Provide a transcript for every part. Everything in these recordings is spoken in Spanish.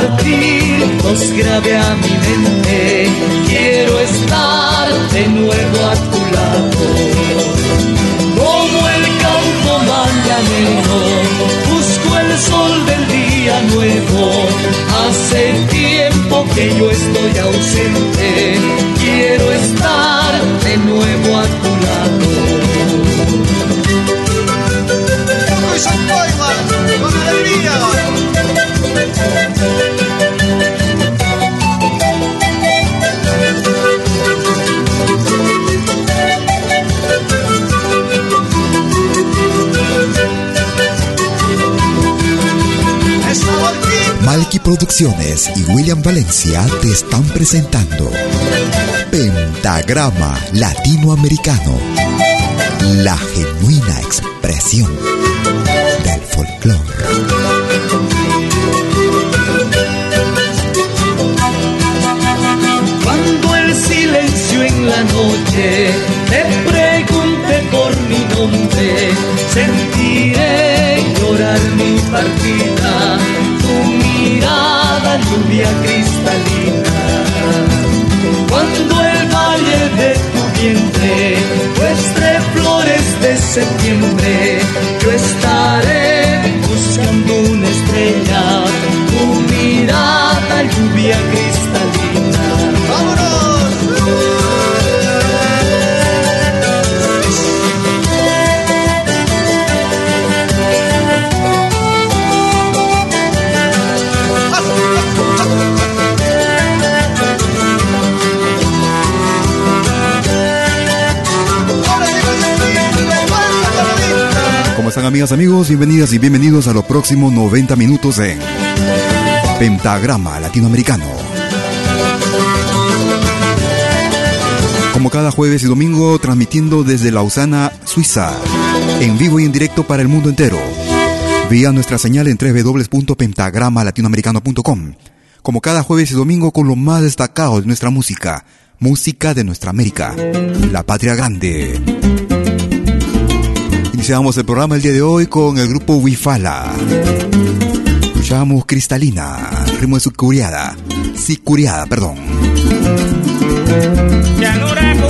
Partir los grave a mi mente, quiero estar de nuevo a tu lado. Como el campo mañanero, busco el sol del día nuevo. Hace tiempo que yo estoy ausente, quiero estar de nuevo a tu lado. Malky Producciones y William Valencia te están presentando Pentagrama Latinoamericano, la genuina expresión del folclore. Cuando el silencio en la noche te pregunte por mi nombre, sentiré llorar mi partida, lluvia cristalina. Cuando el valle de tu vientre muestre flores de septiembre, yo estaré buscando una estrella, tu mirada lluvia cristalina. Amigas, amigos? Bienvenidas y bienvenidos a los próximos 90 minutos en Pentagrama Latinoamericano. Como cada jueves y domingo, transmitiendo desde Lausana, Suiza, en vivo y en directo para el mundo entero, vía nuestra señal en www.pentagramalatinoamericano.com. Como cada jueves y domingo, con lo más destacado de nuestra música, música de nuestra América, la patria grande. Iniciamos el programa el día de hoy con el grupo Wifala. Escuchamos Cristalina, ritmo de Sicuriada. Sicuriada, perdón. Llanura cuna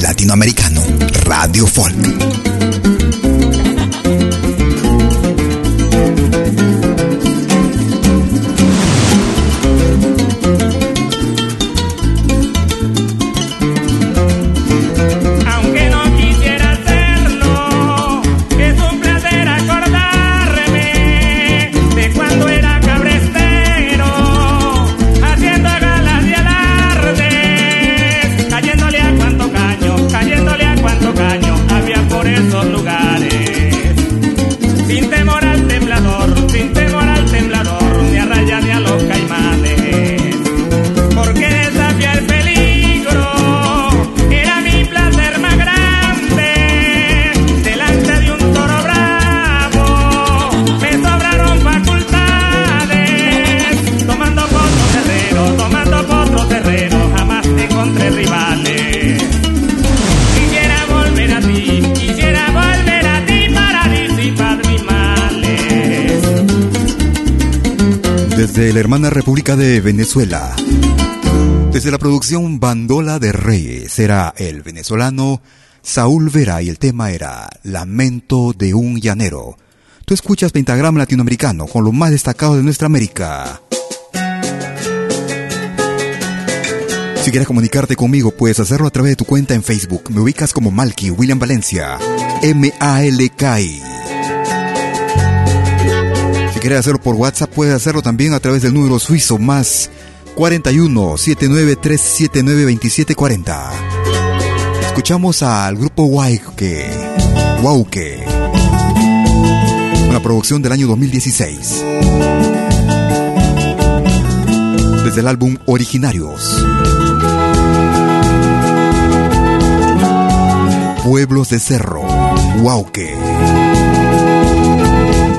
Latinoamericano Radio Folk. Hermana República de Venezuela. Desde la producción Bandola de Reyes era el venezolano Saúl Vera y el tema era Lamento de un llanero. Tú escuchas Pentagrama Latinoamericano con lo más destacado de nuestra América. Si quieres comunicarte conmigo, puedes hacerlo a través de tu cuenta en Facebook. Me ubicas como Malky William Valencia. M-A-L-K-I quiere hacerlo por WhatsApp, puede hacerlo también a través del número suizo más 41 79 379 2740. Escuchamos al grupo Wauke, Wauke, una producción del año 2016. Desde el álbum Originarios. Pueblos de Cerro, Wauke.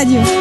Esta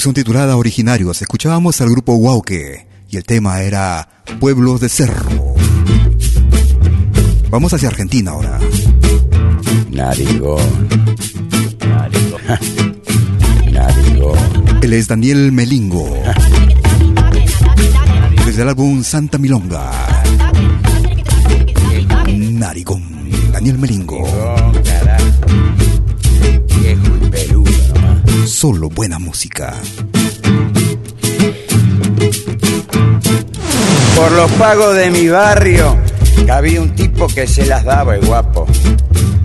producción titulada Originarios, escuchábamos al grupo Wauke y el tema era Pueblos de Cerro. Vamos hacia Argentina ahora. Narigón. Narigón. Narigón. Él es Daniel Melingo. Desde el álbum Santa Milonga. Narigón. Daniel Melingo. Solo buena música. Por los pagos de mi barrio, había un tipo que se las daba el guapo,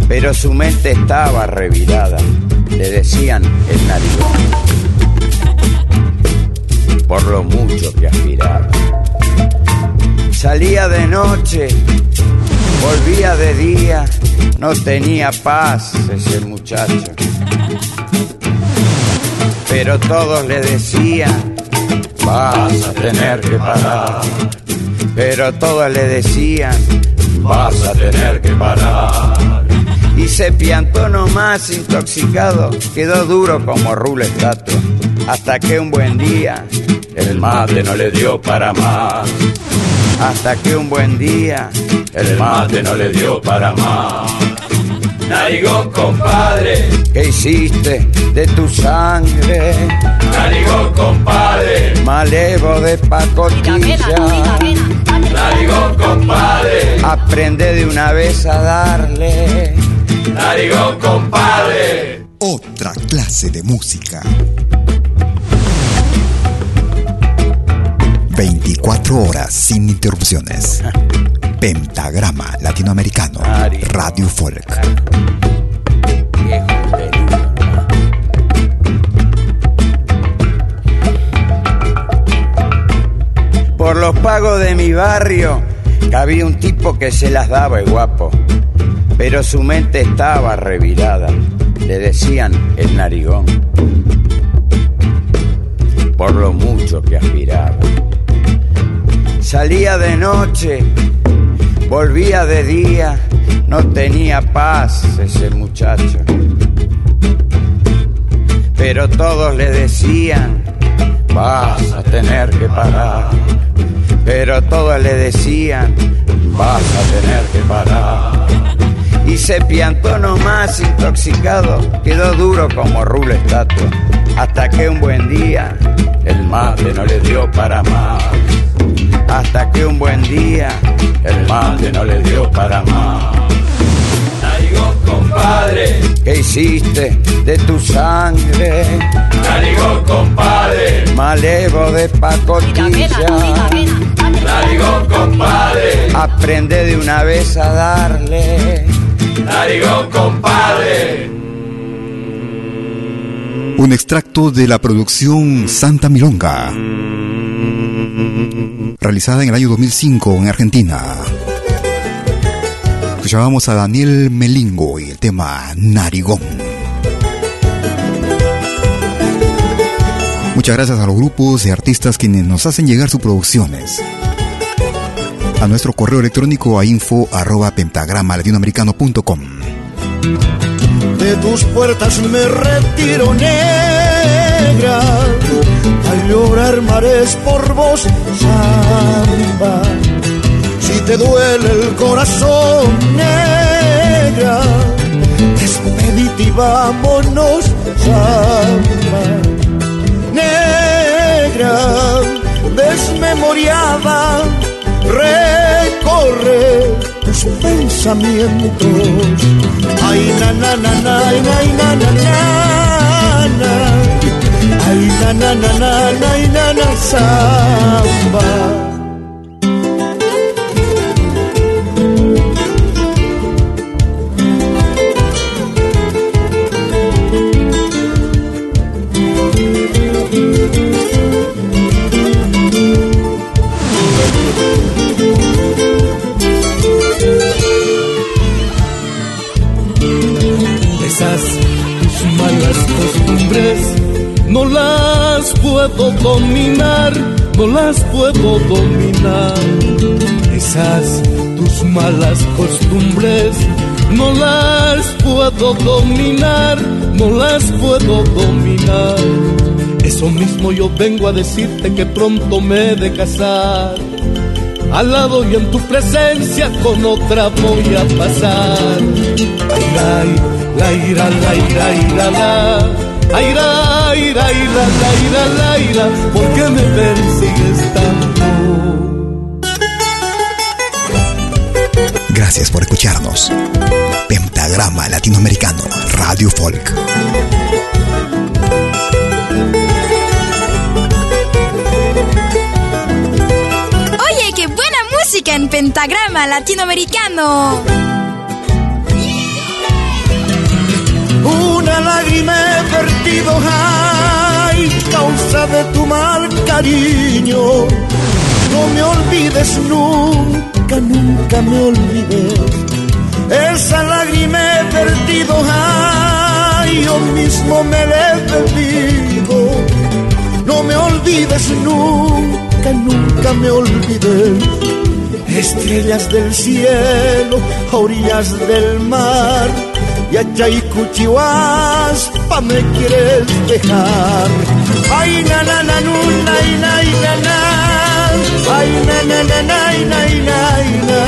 pero su mente estaba revirada. Le decían el narigón, por lo mucho que aspiraba. Salía de noche, volvía de día, no tenía paz ese muchacho. Pero todos le decían, vas a tener que parar. Pero todos le decían, vas a tener que parar. Y se piantó nomás intoxicado, quedó duro como rulo estatua. Hasta que un buen día el mate no le dio para más. Hasta que un buen día el mate no le dio para más. ¿Qué hiciste de tu sangre? Narigón, compadre, malevo de pacotilla. Narigón, compadre, aprende de una vez a darle. Narigón, compadre. Otra clase de música. 24 horas sin interrupciones. Pentagrama Latinoamericano. Radio Folk. Por los pagos de mi barrio, había un tipo que se las daba el guapo, pero su mente estaba revirada. Le decían el narigón, por lo mucho que aspiraba. Salía de noche, volvía de día, no tenía paz ese muchacho. Pero todos le decían, vas a tener que parar. Pero todos le decían, vas a tener que parar. Y se piantó nomás intoxicado, quedó duro como rulo estatua. Hasta que un buen día el mate no le dio para más. Hasta que un buen día el mate no le dio para más. Compadre, ¿qué hiciste de tu sangre? Narigón, compadre, malevo de pacotilla. Narigón, compadre, aprende de una vez a darle. Narigón, compadre. Un extracto de la producción Santa Milonga. Realizada en el año 2005 en Argentina. Escuchábamos a Daniel Melingo y el tema Narigón. Muchas gracias a los grupos y artistas quienes nos hacen llegar sus producciones. A nuestro correo electrónico a info arroba pentagrama De tus puertas me retiro, negra. negra, al llorar mares por vos, samba. Te duele el corazón, negra, despedite y vámonos. Negra, desmemoriada, recorre tus pensamientos. Ay, na, na, na, na, ay, na, na, na, na, Ay, na, na, na, na, na, na, na. No las puedo dominar. Esas tus malas costumbres, no las puedo dominar, no las puedo dominar. Eso mismo yo vengo a decirte que pronto me he de casar. Al lado y en tu presencia con otra voy a pasar. Ay, ay, la ira, la ira, ira, la. Aira, ira, ira, ira, la ira, ¿por qué me persigues tanto? Gracias por escucharnos. Pentagrama Latinoamericano, Radio Folk. Oye, qué buena música en Pentagrama Latinoamericano. Una lágrima he vertido, ay, causa de tu mal cariño. No me olvides nunca, nunca me olvides. Esa lágrima he vertido, ay, yo mismo me la he bebido. No me olvides nunca, nunca me olvides. Estrellas del cielo, orillas del mar y y pa me quieres dejar. Ay, na, na, na, nu, na, na, na, na. Ay, na, na, na, na, na, na.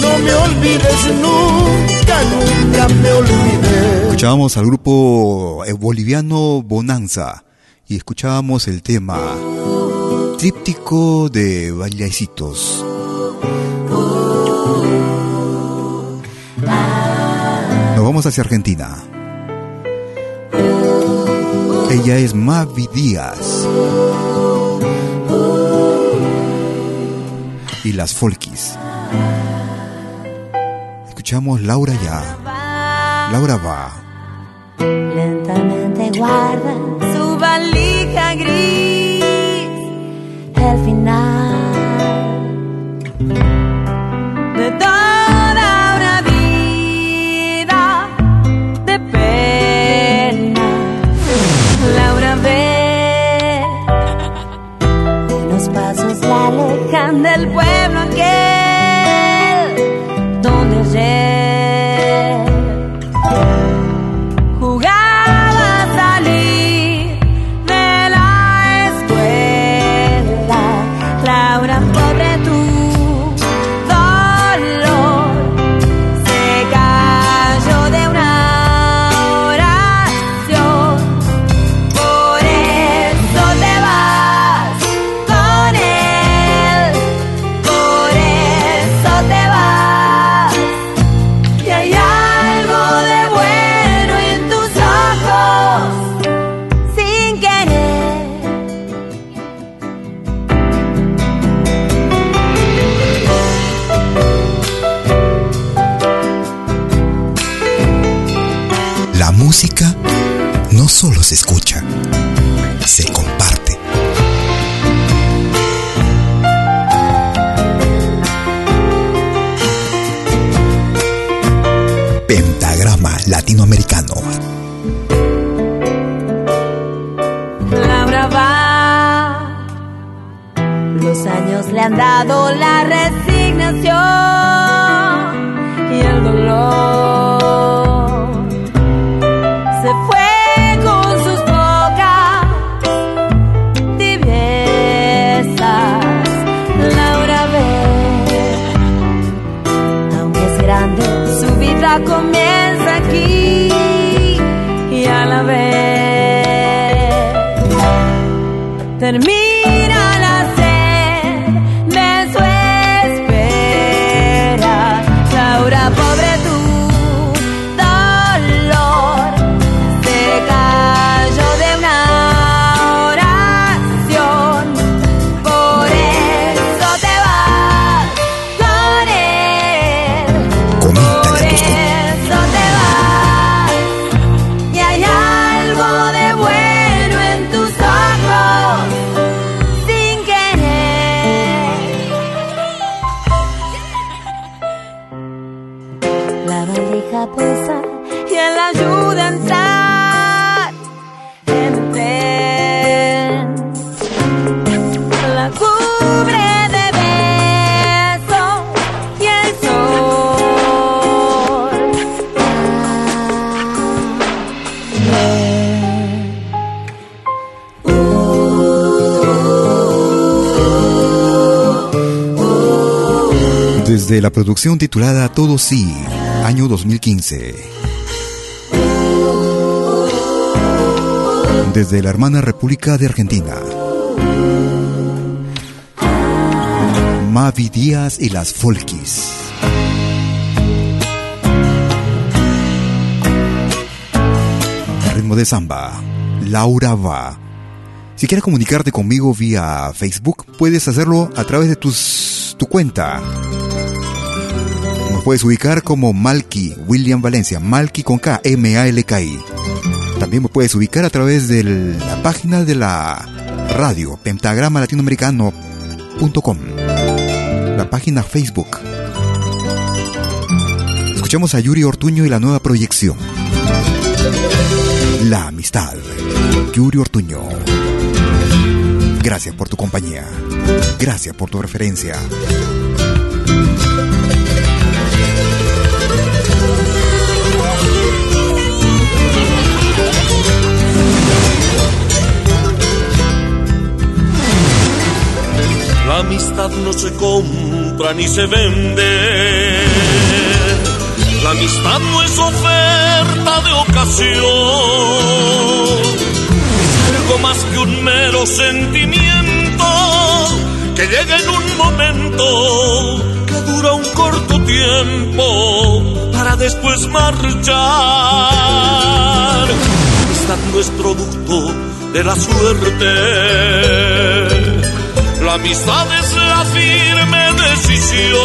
No me olvides nunca, nunca me olvides. Escuchábamos al grupo eh, boliviano Bonanza y escuchábamos el tema tríptico de Bailecitos. Vamos hacia Argentina. Ella es Mavi Díaz. Y las Folkis. Escuchamos Laura ya. Laura va. Lentamente guarda su valija gris. Del pueblo aquel donde ayer de la producción titulada Todo Sí, año 2015. Desde la hermana República de Argentina. Mavi Díaz y las Folkis. Ritmo de samba. Laura va. Si quieres comunicarte conmigo vía Facebook, puedes hacerlo a través de tus, tu cuenta puedes ubicar como Malky William Valencia, Malky con K, M-A-L-K-I. También me puedes ubicar a través de la página de la radio, pentagrama latinoamericano.com, la página Facebook. Escuchamos a Yuri Ortuño y la nueva proyección. La amistad. Yuri Ortuño. Gracias por tu compañía. Gracias por tu referencia. La amistad no se compra ni se vende. La amistad no es oferta de ocasión. Es algo más que un mero sentimiento que llega en un momento que dura un corto tiempo para después marchar. La amistad no es producto de la suerte la amistad es la firme decisión.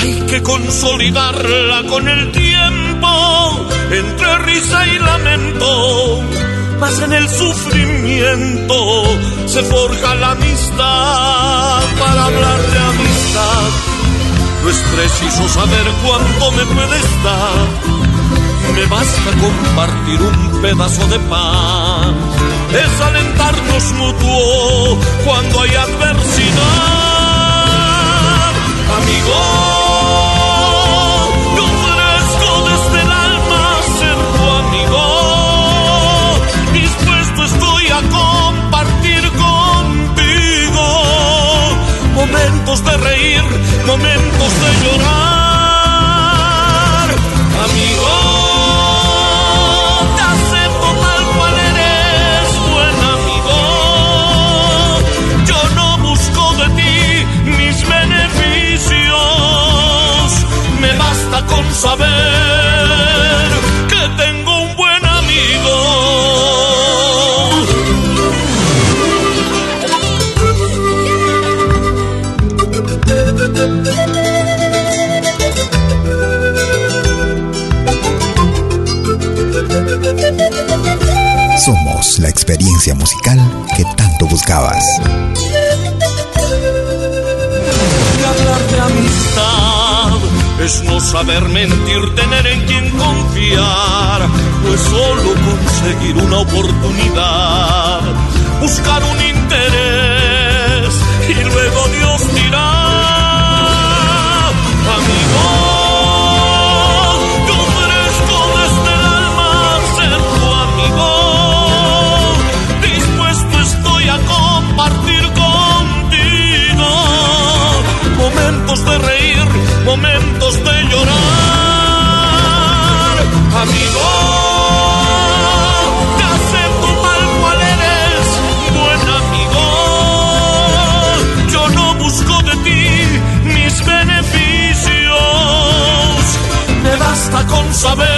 Hay que consolidarla con el tiempo, entre risa y lamento. Más en el sufrimiento se forja la amistad. Para hablar de amistad, no es preciso saber cuánto me puede estar me basta compartir un pedazo de pan, es alentarnos mutuo cuando hay adversidad. Amigo, yo ofrezco desde el alma ser tu amigo, dispuesto estoy a compartir contigo momentos de reír, momentos de llorar. Saber que tengo un buen amigo. Somos la experiencia musical que tanto buscabas. Es no saber mentir, tener en quien confiar, no es solo conseguir una oportunidad, buscar un interés y luego Dios dirá, amigo. yo ofrezco desde el alma ser tu amigo, dispuesto estoy a compartir contigo momentos de reír momentos de llorar, amigo. Te acepto tal cual eres, buen amigo. Yo no busco de ti mis beneficios. Me basta con saber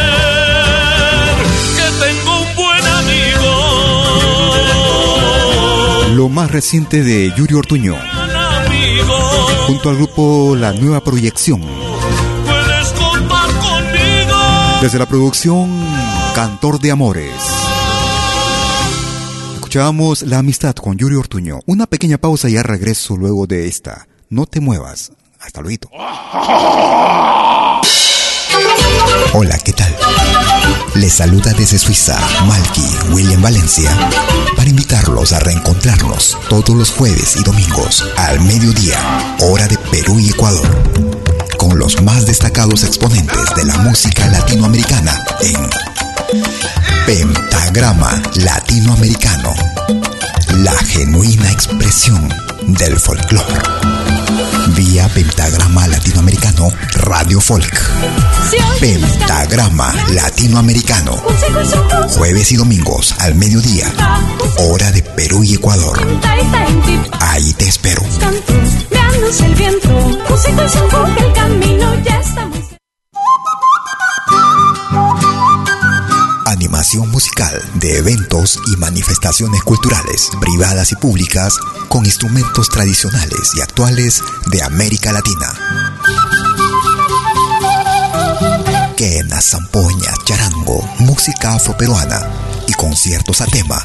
que tengo un buen amigo. Lo más reciente de Yuri Ortuño junto al grupo La Nueva Proyección. Desde la producción Cantor de Amores. Escuchábamos La Amistad con Yuri Ortuño. Una pequeña pausa y ya regreso luego de esta. No te muevas. Hasta luego. Hola, ¿qué tal? Les saluda desde Suiza Malky William Valencia para invitarlos a reencontrarnos todos los jueves y domingos al mediodía, hora de Perú y Ecuador, con los más destacados exponentes de la música latinoamericana en Pentagrama Latinoamericano, la genuina expresión del folclore. Vía Pentagrama Latinoamericano Radio Folk. Pentagrama Latinoamericano. Jueves y domingos al mediodía. Hora de Perú y Ecuador. Ahí te espero. El viento, el camino ya está Animación musical de eventos y manifestaciones culturales, privadas y públicas, con instrumentos tradicionales y actuales de América Latina. Quena, zampoña, charango, música afroperuana y conciertos a tema.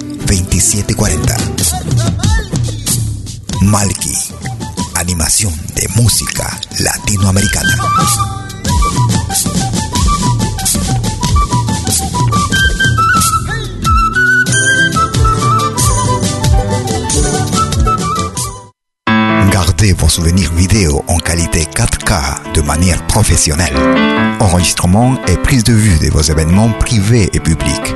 2740. Malki, animación de música latinoamericana. vos souvenirs vidéo en qualité 4K de manière professionnelle. Enregistrement et prise de vue de vos événements privés et publics.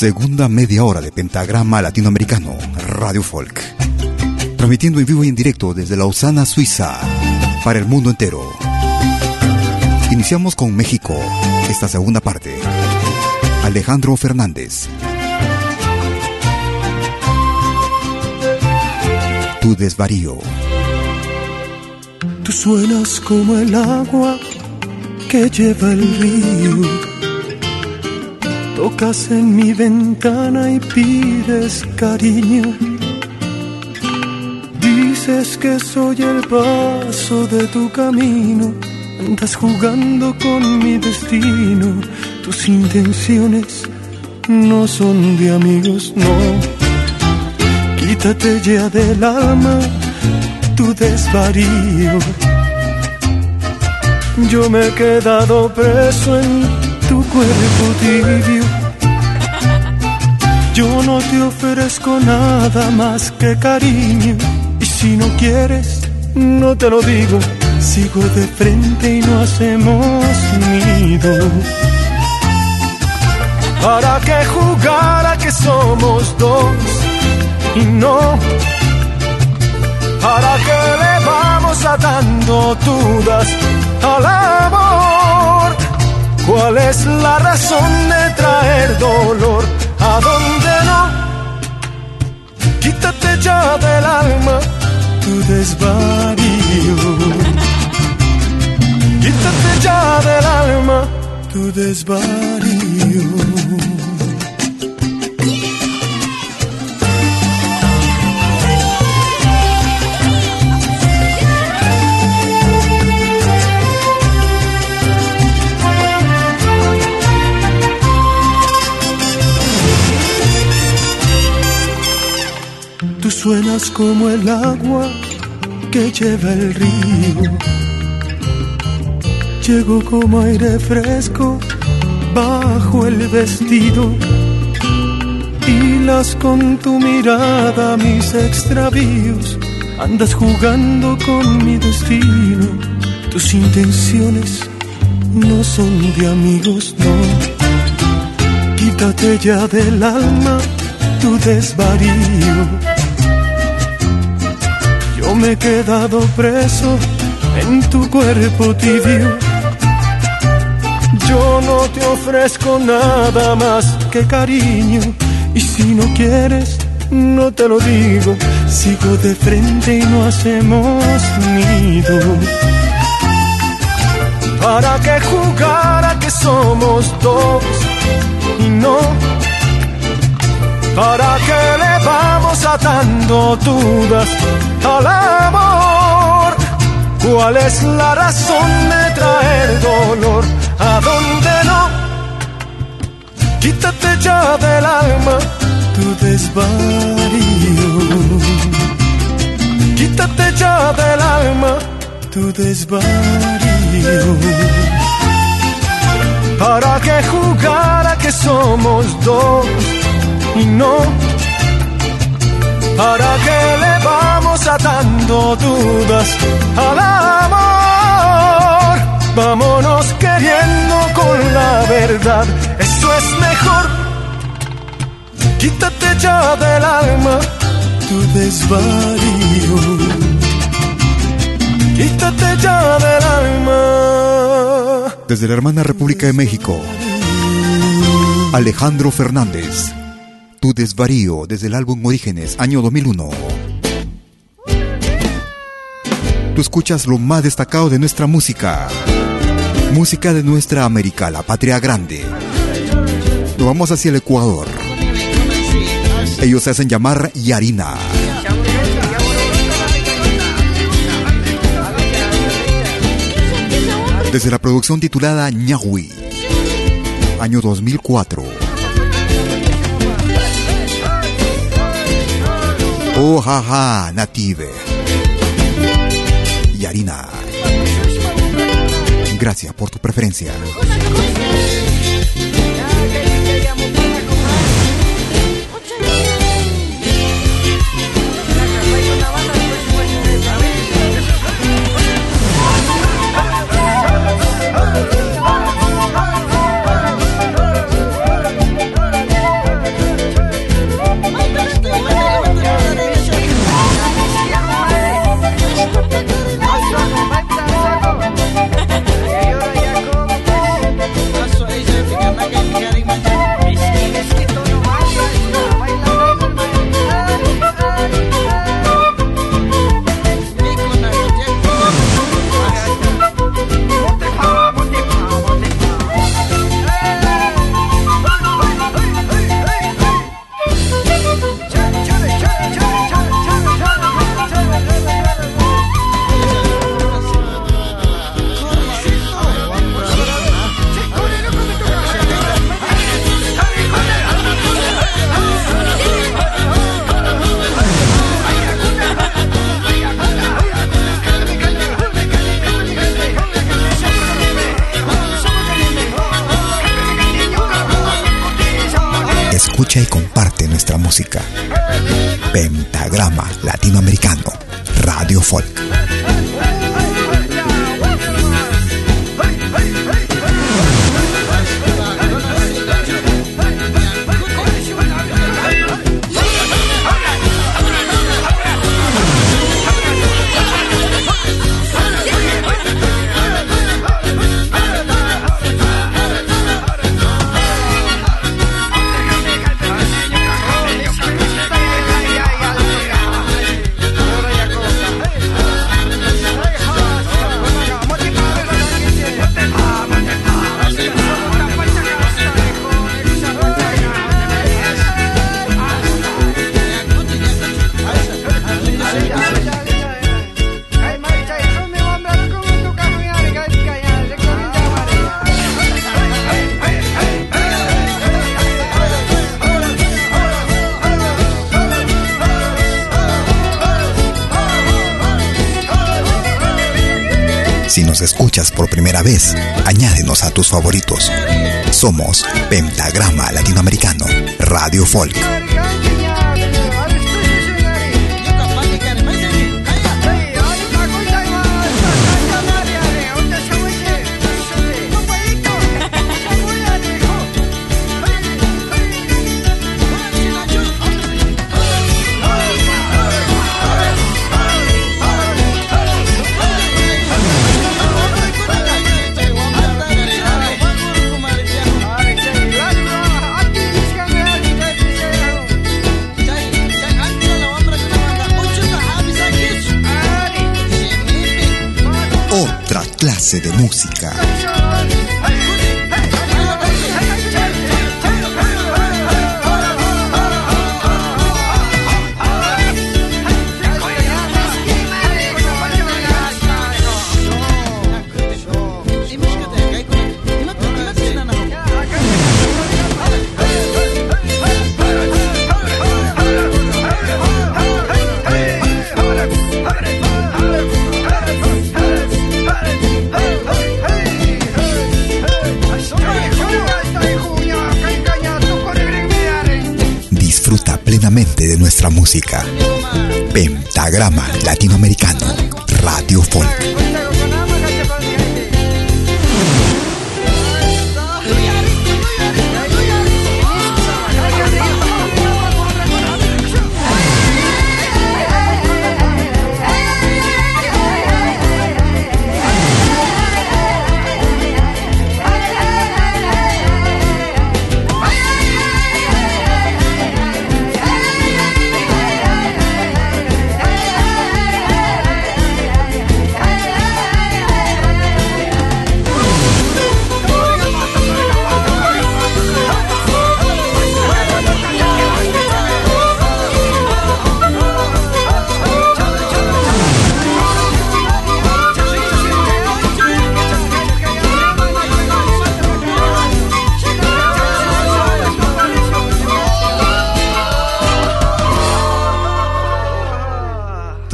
Segunda media hora de Pentagrama Latinoamericano, Radio Folk. Transmitiendo en vivo y en directo desde Lausana, Suiza, para el mundo entero. Iniciamos con México, esta segunda parte. Alejandro Fernández. Tu desvarío. Tú suenas como el agua que lleva el río Tocas en mi ventana y pides cariño. Dices que soy el paso de tu camino. Andas jugando con mi destino. Tus intenciones no son de amigos, no. Quítate ya del alma tu desvarío. Yo me he quedado preso en tu cuerpo tibio. Yo no te ofrezco nada más que cariño. Y si no quieres, no te lo digo. Sigo de frente y no hacemos nido. ¿Para qué jugar a que somos dos y no? ¿Para qué le vamos a dando dudas al amor? ¿Cuál es la razón de traer dolor? ¿A dónde no? Quítate ya del alma tu desvarío. Quítate ya del alma tu desvarío. Suenas como el agua que lleva el río. Llego como aire fresco bajo el vestido. Hilas con tu mirada mis extravíos. Andas jugando con mi destino. Tus intenciones no son de amigos, no. Quítate ya del alma tu desvarío me he quedado preso en tu cuerpo tibio. Yo no te ofrezco nada más que cariño. Y si no quieres, no te lo digo. Sigo de frente y no hacemos nido. ¿Para qué jugar a que somos dos y no? ¿Para qué le vamos atando dudas al amor? ¿Cuál es la razón de traer dolor? ¿A dónde no? Quítate ya del alma tu desvarío. Quítate ya del alma tu desvarío. ¿Para qué jugar a que somos dos? y no. ¿Para qué le vamos atando dudas al amor? Vámonos queriendo con la verdad, eso es mejor. Quítate ya del alma tu desvarío. Quítate ya del alma. Desde la hermana República de México, Alejandro Fernández. Tu desvarío desde el álbum Orígenes, año 2001. Tú escuchas lo más destacado de nuestra música. Música de nuestra América, la patria grande. Nos vamos hacia el Ecuador. Ellos se hacen llamar Yarina. Desde la producción titulada Ñahui, año 2004. Oh, jaja, native. Yarina. Gracias por tu preferencia. Favoritos. Somos Pentagrama Latinoamericano, Radio Folk. De música. Nuestra música. Pentagrama Latinoamericano, Radio Folk.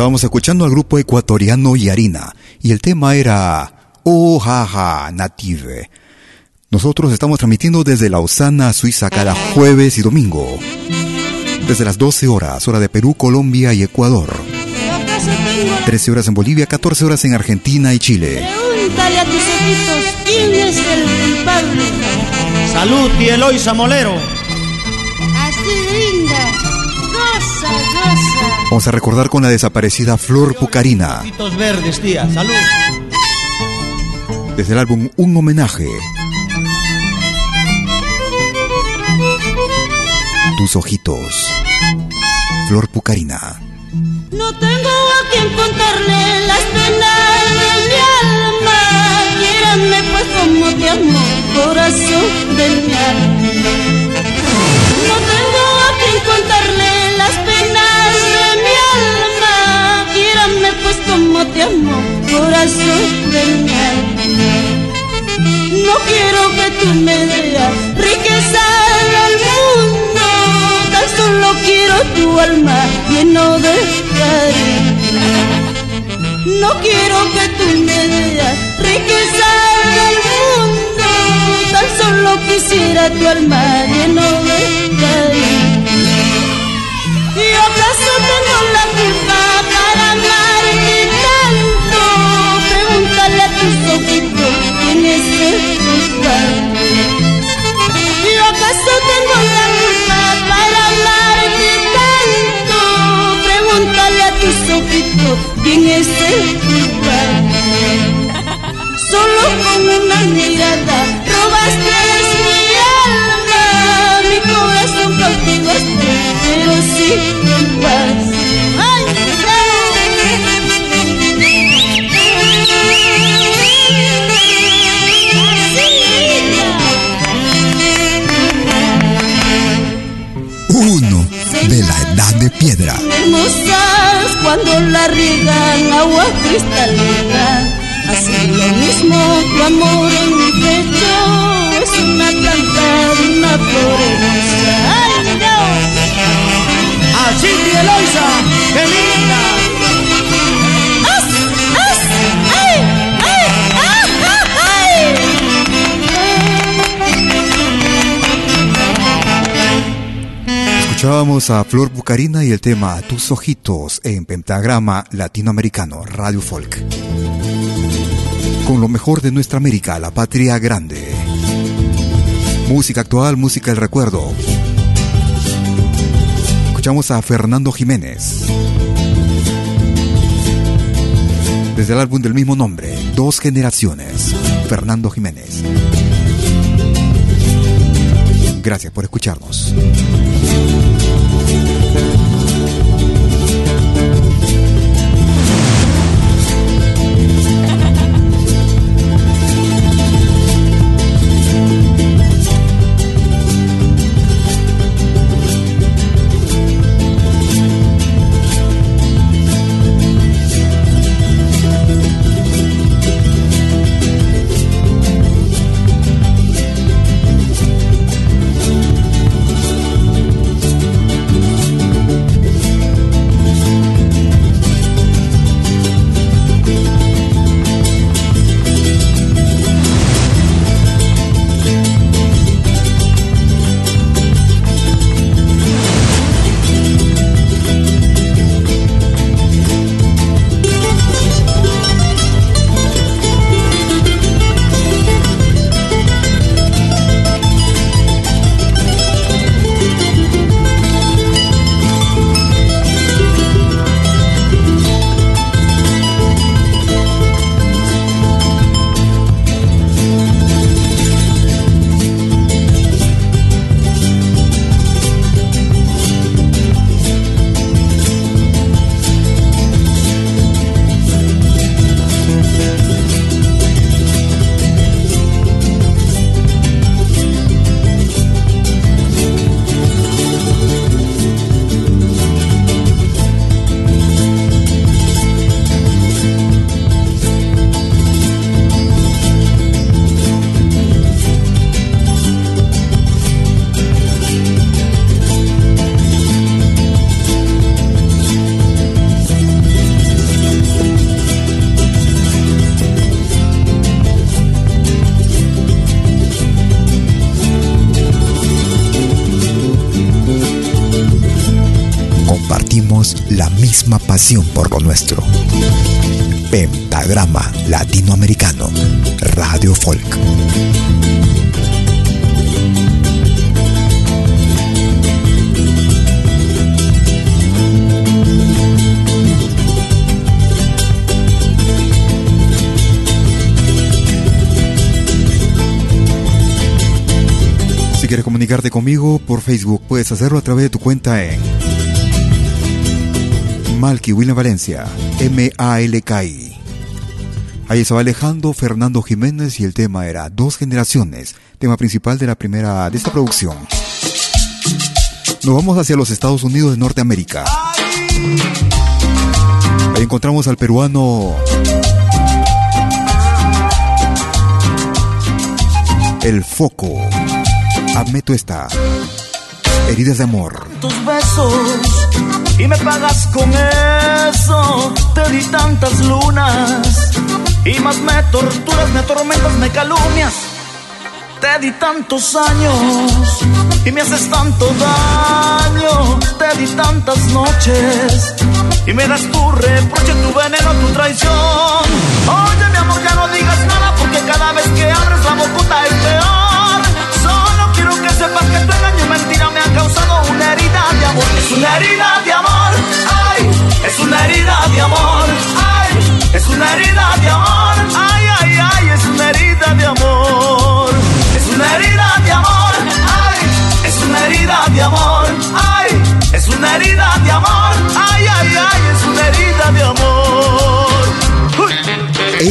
Estábamos escuchando al grupo ecuatoriano Yarina y el tema era Oh Jaja Native. Nosotros estamos transmitiendo desde Lausana, Suiza, cada jueves y domingo. Desde las 12 horas, hora de Perú, Colombia y Ecuador. 13 horas en Bolivia, 14 horas en Argentina y Chile. Pregúntale a tus ojitos quién es el culpable. Salud y Eloisa Molero. Vamos a recordar con la desaparecida Flor Pucarina. Ojitos verdes, tía. Salud. Desde el álbum Un homenaje. Tus ojitos. Flor Pucarina. No tengo a quien contarle las penas de mi alma. Quieranme pues como te amo, corazón de mi alma. No quiero que tú me veas riqueza del mundo, tan solo quiero tu alma lleno de cariño. No quiero que tú me veas riqueza del mundo, tan solo quisiera tu alma lleno de cariño. ¿Y acaso tengo la culpa quién es el culpable. ¿Y acaso tengo la culpa para amarte tanto? Pregúntale a tus ojitos quién es el culpable. Cuando la riegan agua cristalina. Así lo mismo tu amor en mi pecho es una planta de una floresta. ¡Ay, no! Así, tía Eloisa, qué linda. Escuchábamos a Flor Bucarina y el tema Tus ojitos en Pentagrama Latinoamericano Radio Folk. Con lo mejor de nuestra América, la patria grande. Música actual, música del recuerdo. Escuchamos a Fernando Jiménez. Desde el álbum del mismo nombre, Dos Generaciones. Fernando Jiménez. Gracias por escucharnos. Por lo nuestro. Pentagrama Latinoamericano, Radio Folk. Si quieres comunicarte conmigo por Facebook, puedes hacerlo a través de tu cuenta en Malky William Valencia, M-A-L-K-I. Ahí estaba Alejandro Fernando Jiménez y el tema era Dos Generaciones, tema principal de la primera de esta producción. Nos vamos hacia los Estados Unidos de Norteamérica. Ahí encontramos al peruano El Foco. Admeto esta. Heridas de amor. tus besos y me pagas con eso. Te di tantas lunas y más me torturas, me atormentas, me calumnias. Te di tantos años y me haces tanto daño. Te di tantas noches y me das tu reproche, tu veneno, tu traición. Oye, mi amor,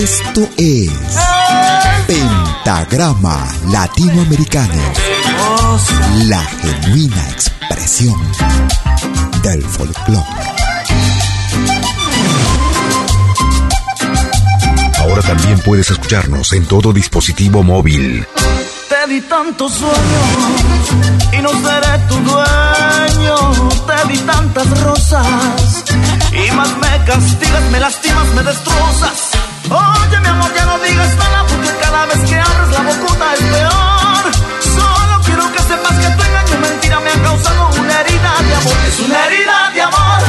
Esto es Pentagrama Latinoamericano, la genuina expresión del folclore. Ahora también puedes escucharnos en todo dispositivo móvil. Te di tantos sueños y no seré tu dueño. Te di tantas rosas y más me castigas, me lastimas, me destrozas. Oye, mi amor, ya no digas nada porque cada vez que abres la bocuta es peor. Solo quiero que sepas que tu engaño mentira me han causado una herida de amor. Es una herida de amor,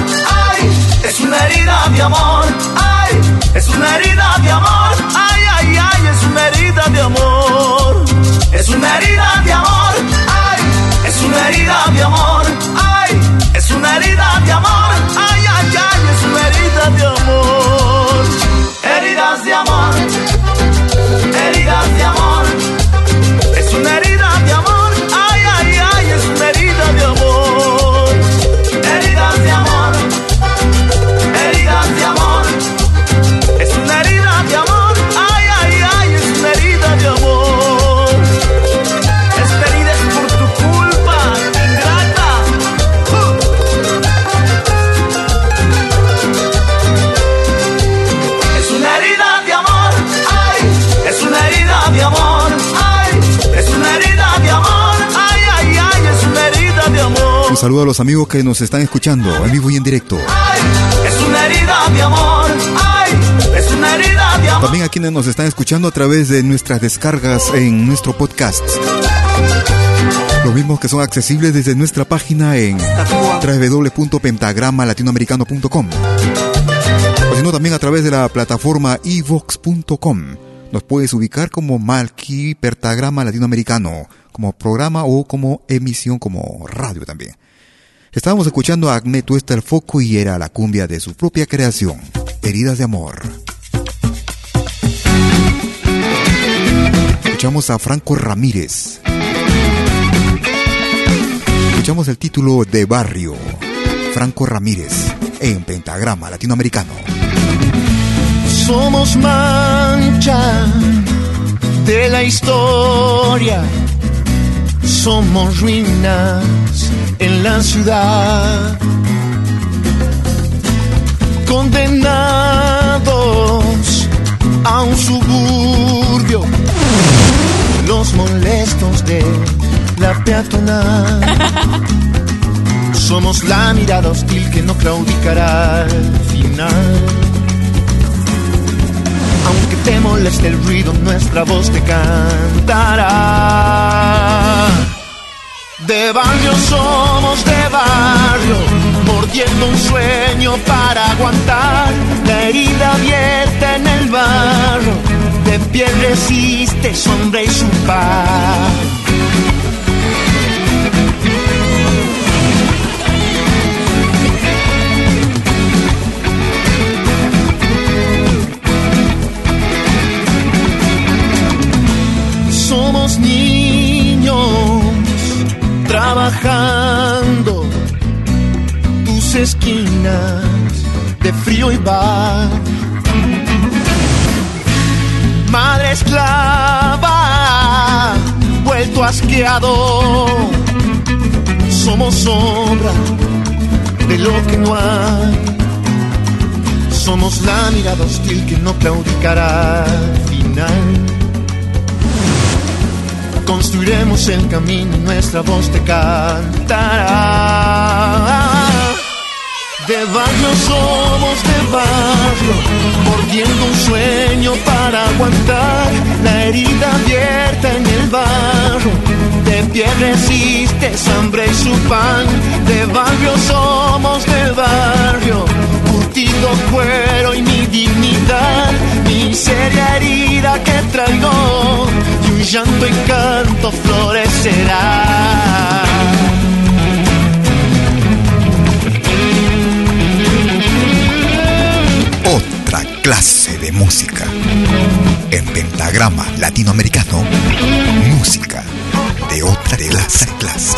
ay, es una herida de amor, ay, es una herida de amor, ay, ay, ay, es una herida de amor. Es una herida de amor, ay, es una herida de amor, ay, es una herida de amor, ay, ay, ay, es una herida de amor. Heridas de amor, saludo a los amigos que nos están escuchando en vivo y en directo. Es una herida de amor, ay, es una herida de amor. También a quienes nos están escuchando a través de nuestras descargas en nuestro podcast. Los mismos que son accesibles desde nuestra página en www.pentagramalatinoamericano.com o sino también a través de la plataforma evox.com. Nos puedes ubicar como Malki Pentagrama Latinoamericano, como programa o como emisión, como radio también. Estábamos escuchando a Agné Tuesta el Foco y era la cumbia de su propia creación, Heridas de Amor. Escuchamos a Franco Ramírez. Escuchamos el título de Barrio, Franco Ramírez, en Pentagrama Latinoamericano. Somos mancha de la historia, somos ruinas en la ciudad, condenados a un suburbio, los molestos de la peatonal. Somos la mirada hostil que no claudicará al final. Aunque te moleste el ruido, nuestra voz te cantará. De barrio somos de barrio, mordiendo un sueño para aguantar la herida abierta en el barro. De piel resiste sombra y su paz. Somos niños trabajando tus esquinas de frío y bar. Madre esclava, vuelto asqueado. Somos sombra de lo que no hay. Somos la mirada hostil que no claudicará al final. Construiremos el camino nuestra voz te cantará. De barrio somos de barrio, mordiendo un sueño para aguantar la herida abierta en el barro, de pie resiste su hambre y su pan, de barrio somos del barrio, curtido cuero y mi dignidad, miseria herida que traigo, llanto y canto florecerá. Otra clase de música. En pentagrama latinoamericano, música de otra clase. clase.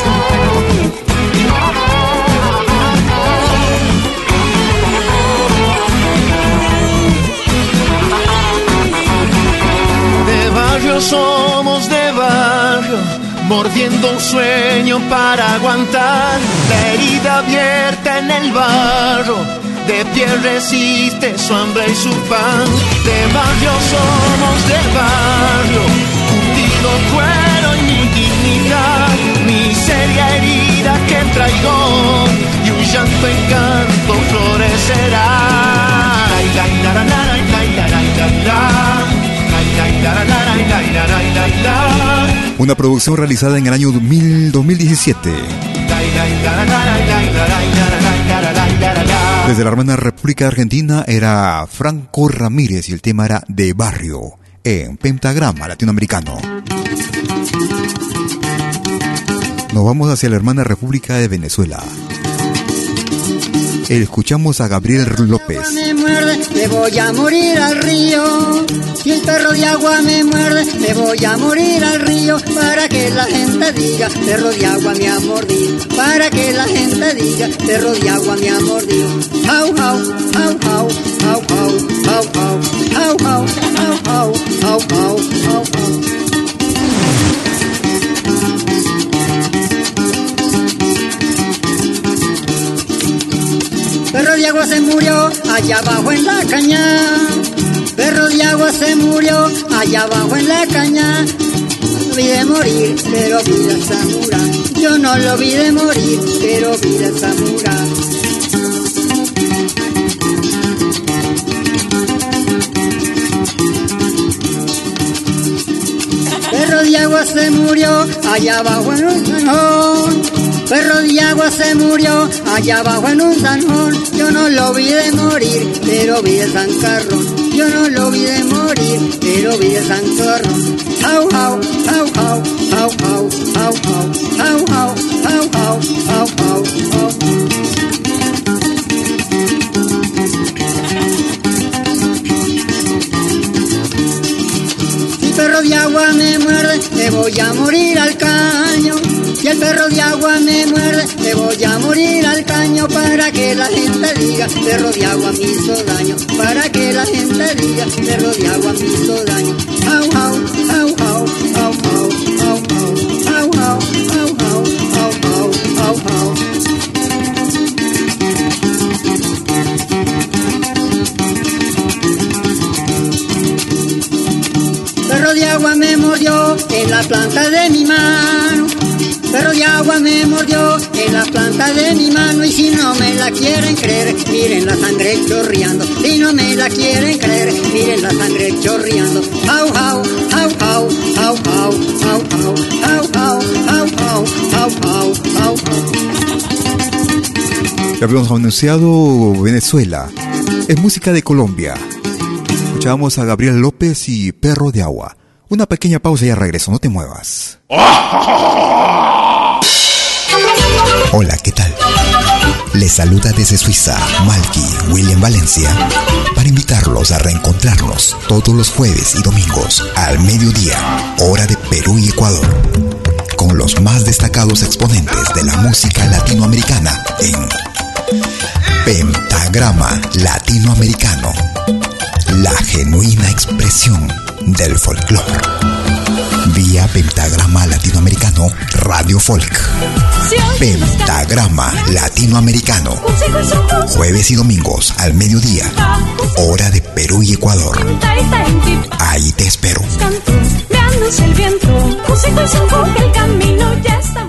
Somos de barrio, mordiendo un sueño para aguantar la herida abierta en el barro. De pie resiste su hambre y su pan. De barrio somos de barrio, curtido cuero y mi dignidad, miseria herida que traigo y un llanto en canto florecerá. Una producción realizada en el año 2000 2017. Desde la hermana República Argentina era Franco Ramírez y el tema era De Barrio en Pentagrama Latinoamericano. Nos vamos hacia la hermana República de Venezuela. Escuchamos a Gabriel López. me muerde, me voy a morir al río. Si el perro de agua me muerde, me voy a morir al río. Para que la gente diga, perro de agua me ha mordido. Para que la gente diga, perro de agua me ha mordido. Au, au, au, au, au, au, au, au, au, au, au, au, au, au, au. Perro de agua se murió allá abajo en la caña. Perro de agua se murió allá abajo en la caña. Lo vi de morir, pero vida Samura. Yo no lo vi de morir, pero vida Samura. Perro de agua se murió allá abajo en un zanjón. Perro de agua se murió allá abajo en un zanjón. Yo no lo vi de morir, pero vi de zancarrón. Yo no lo vi de morir, pero vi de zancarrón. Au, perro de agua me muerde, me voy a morir al caño. Si el perro de agua me muerde, me voy a morir al caño para que la gente diga, perro de agua me hizo daño. Para que la gente diga, perro de agua me hizo daño. Au, au, au, au, au, au, agua me mordió en la planta de mi mano. Perro de agua me mordió en la planta de mi mano y si no me la quieren creer, miren la sangre chorreando. Si no me la quieren creer, miren la sangre chorreando. Au, au, au, au, au, au, au, au, au, au, au, au, au, habíamos anunciado Venezuela. Es música de Colombia. Escuchábamos a Gabriel López y Perro de Agua. Una pequeña pausa y ya regreso, no te muevas. Hola, ¿qué tal? Les saluda desde Suiza Malky William Valencia para invitarlos a reencontrarnos todos los jueves y domingos al mediodía, hora de Perú y Ecuador, con los más destacados exponentes de la música latinoamericana en Pentagrama Latinoamericano, la genuina expresión del folclore. Vía Pentagrama Latinoamericano Radio Folk. Pentagrama Latinoamericano. Jueves y domingos al mediodía. Hora de Perú y Ecuador. Ahí te espero. El camino ya está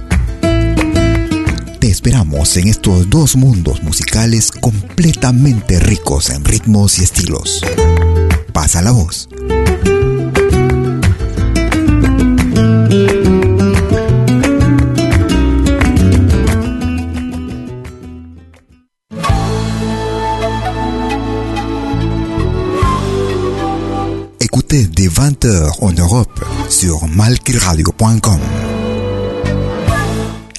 Te esperamos en estos dos mundos musicales completamente ricos en ritmos y estilos. Pasa la voz. Écoutez dès 20h en Europe sur malkiradio.com.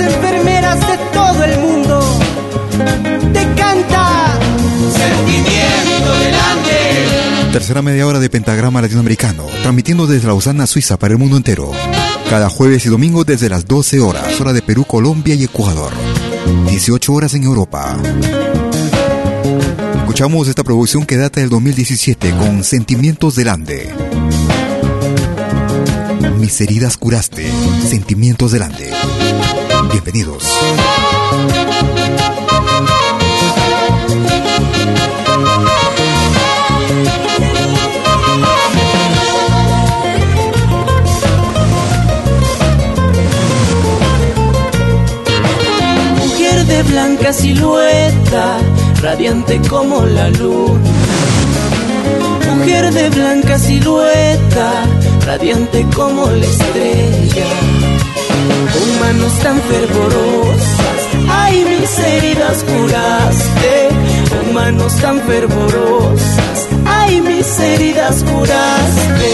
Enfermeras de todo el mundo, te canta Sentimiento delante. Tercera media hora de Pentagrama Latinoamericano, transmitiendo desde Lausana, Suiza, para el mundo entero. Cada jueves y domingo desde las 12 horas, hora de Perú, Colombia y Ecuador. 18 horas en Europa. Escuchamos esta producción que data del 2017 con Sentimientos del Ande. Mis heridas curaste, Sentimientos del Ande. Bienvenidos. Mujer de blanca silueta, radiante como la luna. Mujer de blanca silueta, radiante como la estrella. Manos tan fervorosas, ay mis heridas curaste, con manos tan fervorosas, ay mis heridas curaste,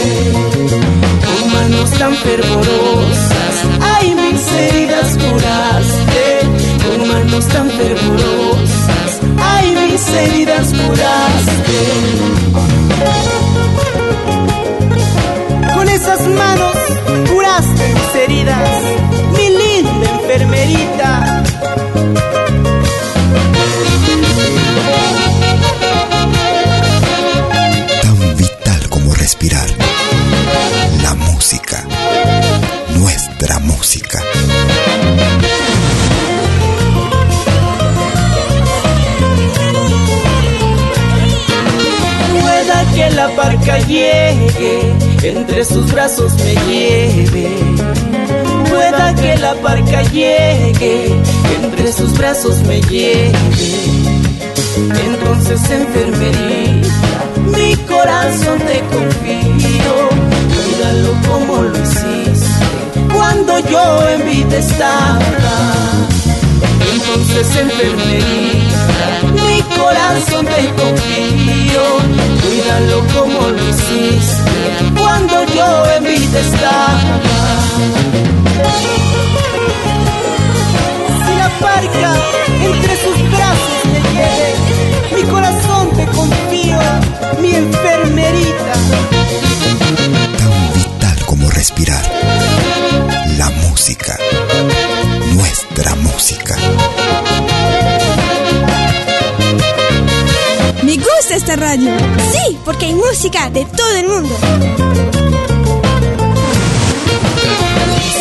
con manos tan fervorosas, ay mis heridas curaste, con manos tan fervorosas, ay mis heridas curaste. Con esas manos curaste mis heridas, mi linda enfermerita. Tan vital como respirar. La música. Nuestra música. Que la barca llegue, entre sus brazos me lleve. Pueda que la barca llegue, entre sus brazos me lleve. Entonces enfermería, mi corazón te confío, cuídalo como lo hiciste cuando yo en vida estaba. Entonces enfermería, mi corazón te confío, cuídalo como lo hiciste cuando yo en vida estaba. Si la parca entre sus brazos me lleve, mi corazón te confío, mi enfermerita. Vital como respirar. La música. Nuestra música. Me gusta esta radio. Sí, porque hay música de todo el mundo.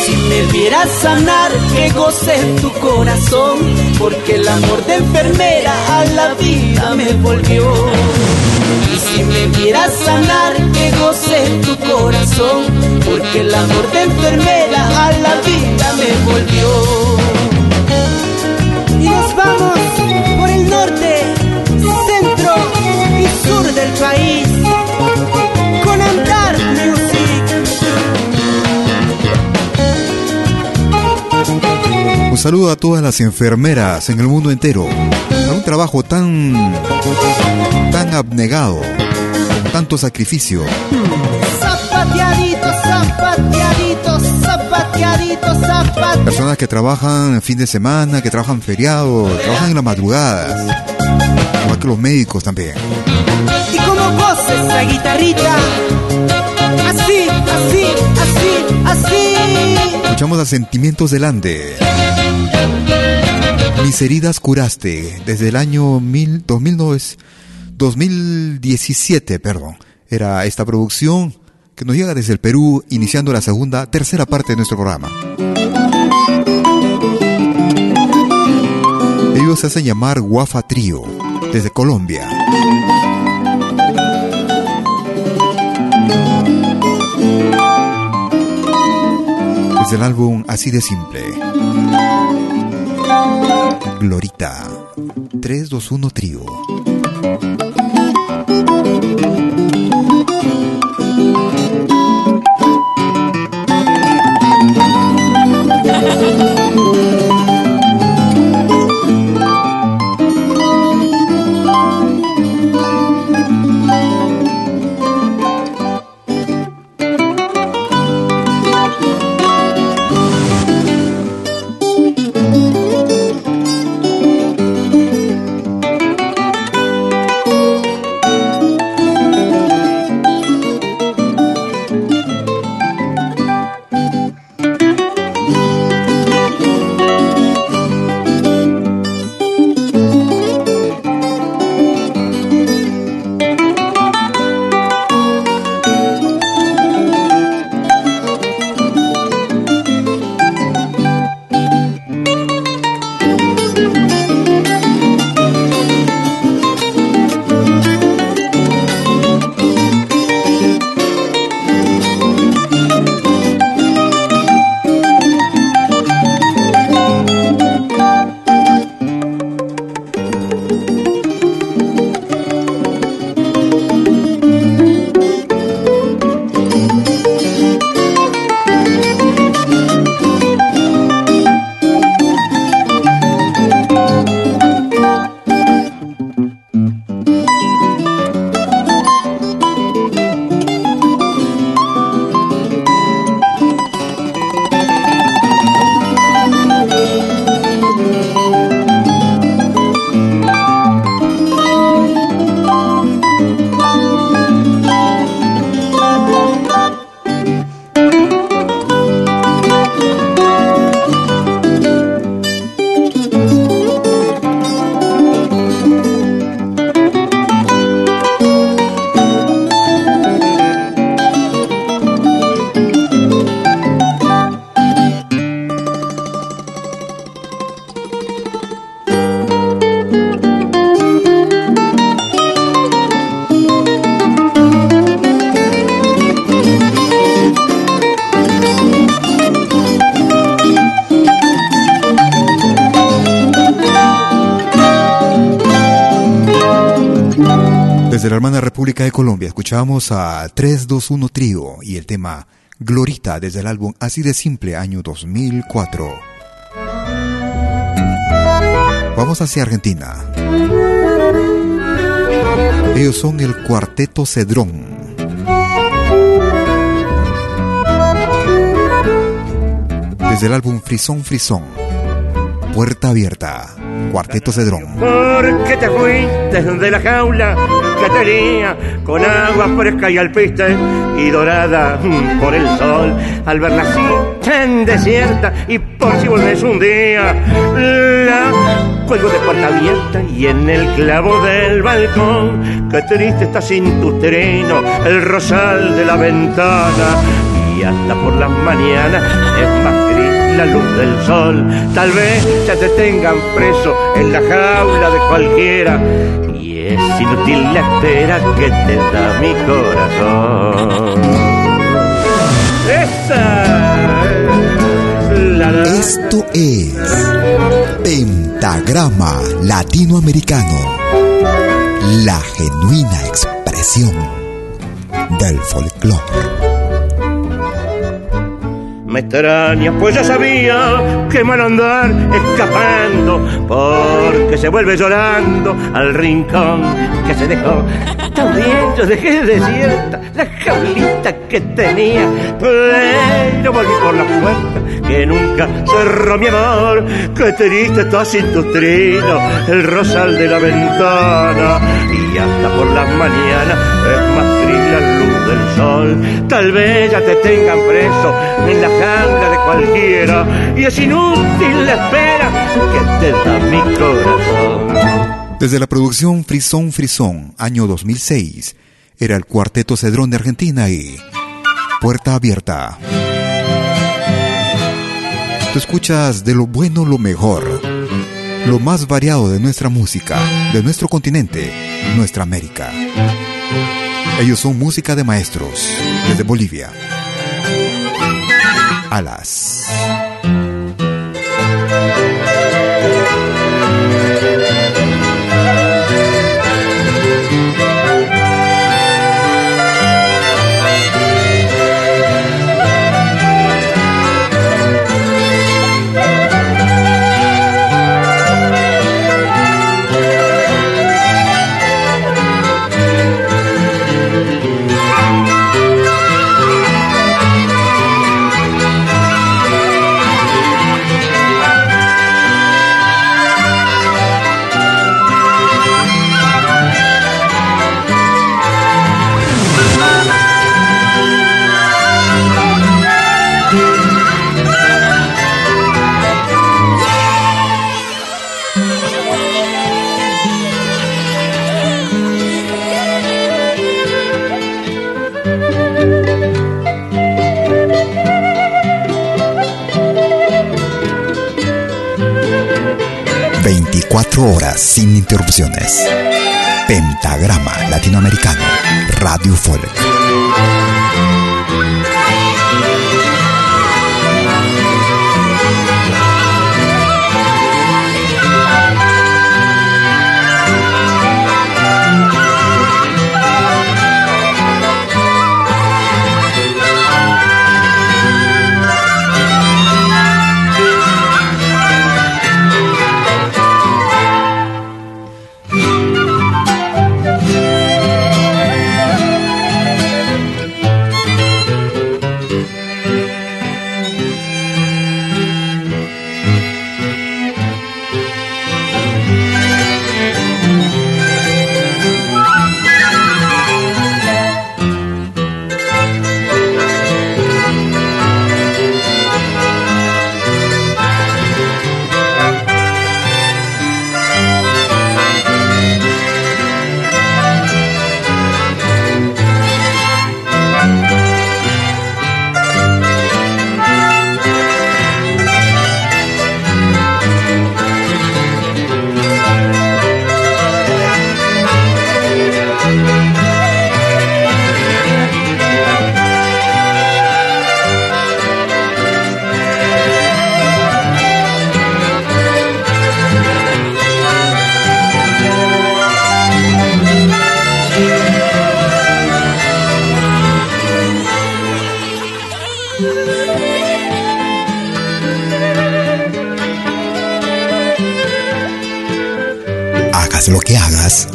Si me vieras sanar, que goce tu corazón, porque el amor de enfermera a la vida me volvió. Y si me vieras sanar, que goce tu corazón, porque el amor de enfermera a la vida me volvió. Saludo a todas las enfermeras en el mundo entero. A un trabajo tan. tan abnegado, con tanto sacrificio. Zapateadito, zapateadito, zapateadito, zapateadito. Personas que trabajan en fin de semana, que trabajan feriados, trabajan en las madrugadas. Igual que los médicos también. Y como goces esa guitarrita. Así, así, así, así. Escuchamos a Sentimientos del Ande. Mis heridas curaste desde el año mil, 2009, 2017, perdón. Era esta producción que nos llega desde el Perú, iniciando la segunda, tercera parte de nuestro programa. Ellos se hacen llamar Guafa Trío, desde Colombia. Desde el álbum Así de Simple. Glorita, tres, dos, uno, trío. Colombia escuchamos a 321 Trío y el tema Glorita desde el álbum Así de Simple año 2004. Vamos hacia Argentina. Ellos son el Cuarteto Cedrón. Desde el álbum Frisón Frisón. Puerta abierta. Cuarteto Cedrón. ¿Por qué te fuiste de la jaula que tenía con agua fresca y alpiste y dorada por el sol? Al verla así tan desierta y por si volvés un día, la cuelgo de puerta abierta y en el clavo del balcón. Qué triste está sin tu trino el rosal de la ventana y hasta por las mañanas es más gris la luz del sol. Tal vez ya te tengan preso en la jaula de cualquiera. Y es inútil la espera que te da mi corazón. Esto es Pentagrama Latinoamericano. La genuina expresión del folclore me extraña, pues ya sabía que mal andar escapando, porque se vuelve llorando al rincón que se dejó. También yo dejé desierta la jaulita que tenía, pero volví por la puerta que nunca cerró mi amor. Qué triste está sin tu trino, el rosal de la ventana, y hasta por las mañanas te te. Desde la producción Frisón Frisón, año 2006, era el cuarteto Cedrón de Argentina y Puerta Abierta. Tú escuchas de lo bueno lo mejor, lo más variado de nuestra música, de nuestro continente, nuestra América. Ellos son música de maestros, desde Bolivia alas. 24 horas sin interrupciones. Pentagrama Latinoamericano, Radio Folk.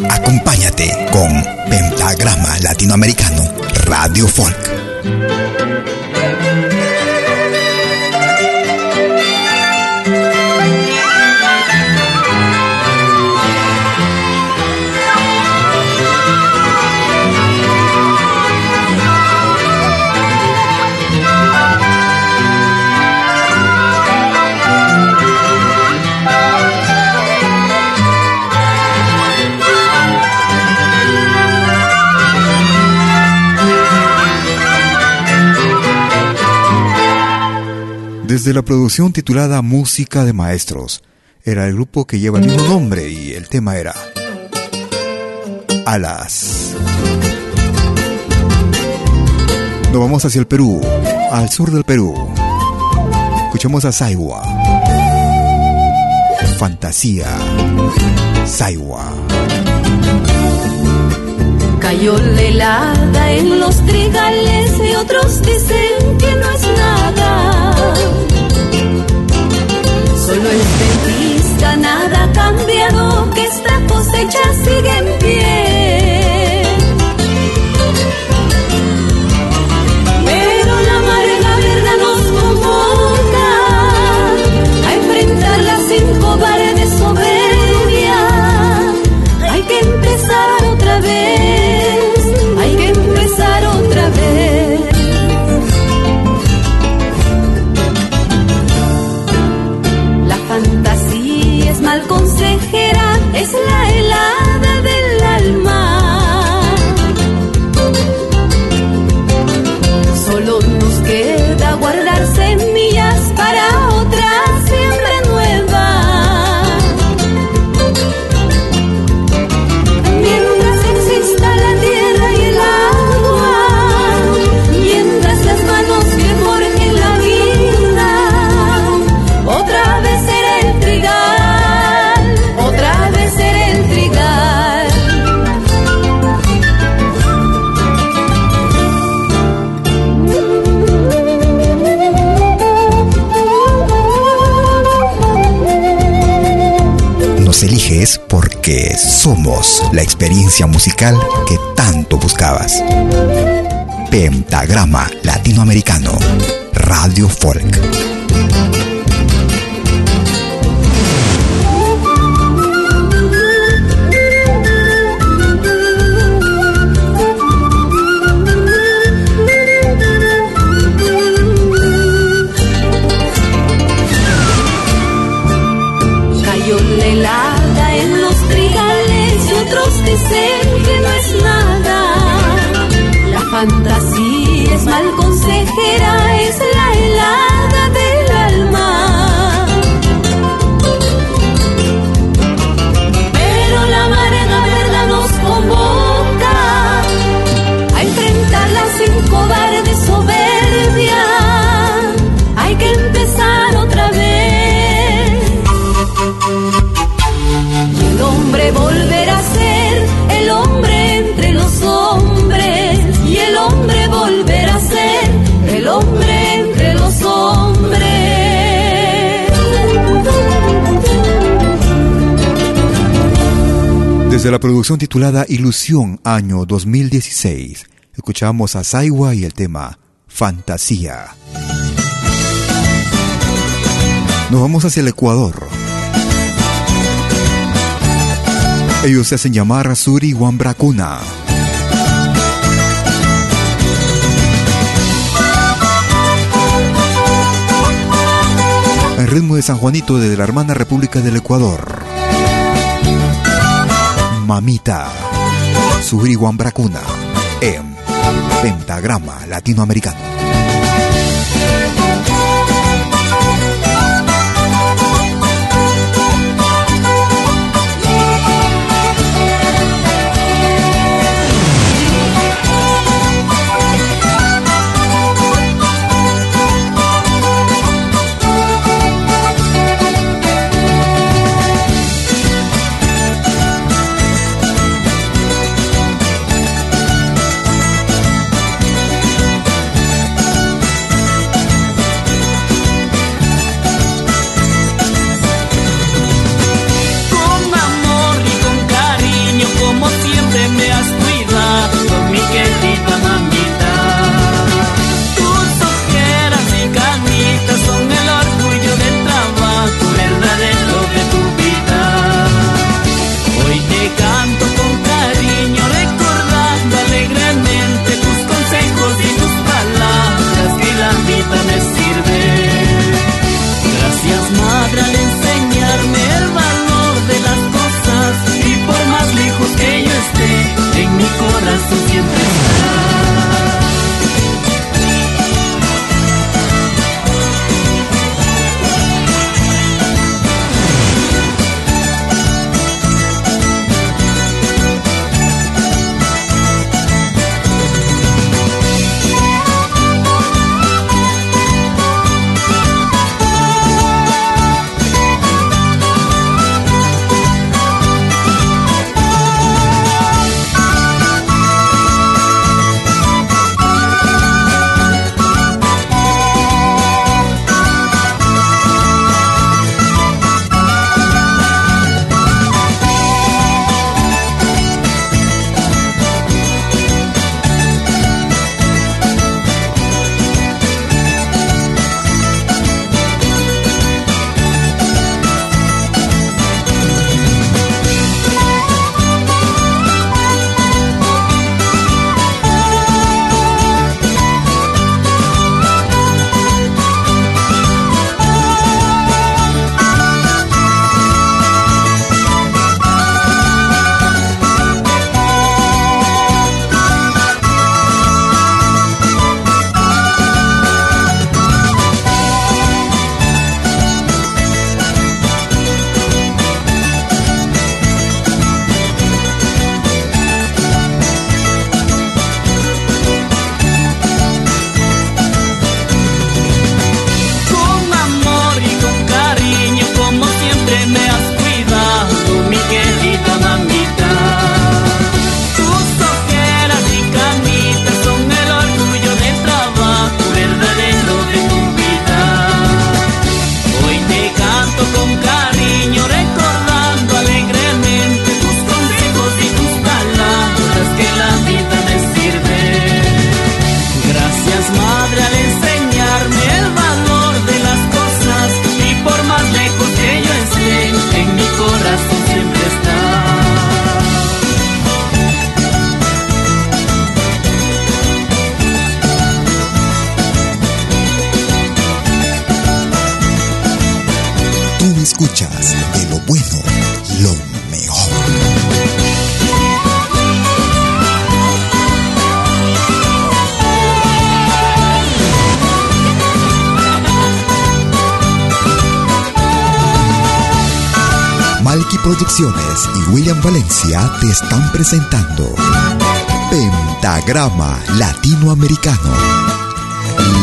Acompáñate con Pentagrama Latinoamericano Radio Folk. Desde la producción titulada Música de Maestros, era el grupo que lleva el mismo nombre y el tema era Alas. Nos vamos hacia el Perú, al sur del Perú. Escuchamos a Saiwa. Fantasía. Saiwa. Cayó la helada en los trigales y otros dicen que no es nada. Solo es dentista, nada ha cambiado, que esta cosecha sigue en pie. Porque somos la experiencia musical que tanto buscabas. Pentagrama Latinoamericano, Radio Folk. La Desde la producción titulada Ilusión, año 2016, escuchamos a Saiwa y el tema Fantasía. Nos vamos hacia el Ecuador. Ellos se hacen llamar Suri Wambracuna. El ritmo de San Juanito desde la hermana República del Ecuador. Mamita, Suri Wambracuna, en Pentagrama Latinoamericano. escuchas de lo bueno, lo mejor. Malky Producciones y William Valencia te están presentando Pentagrama Latinoamericano,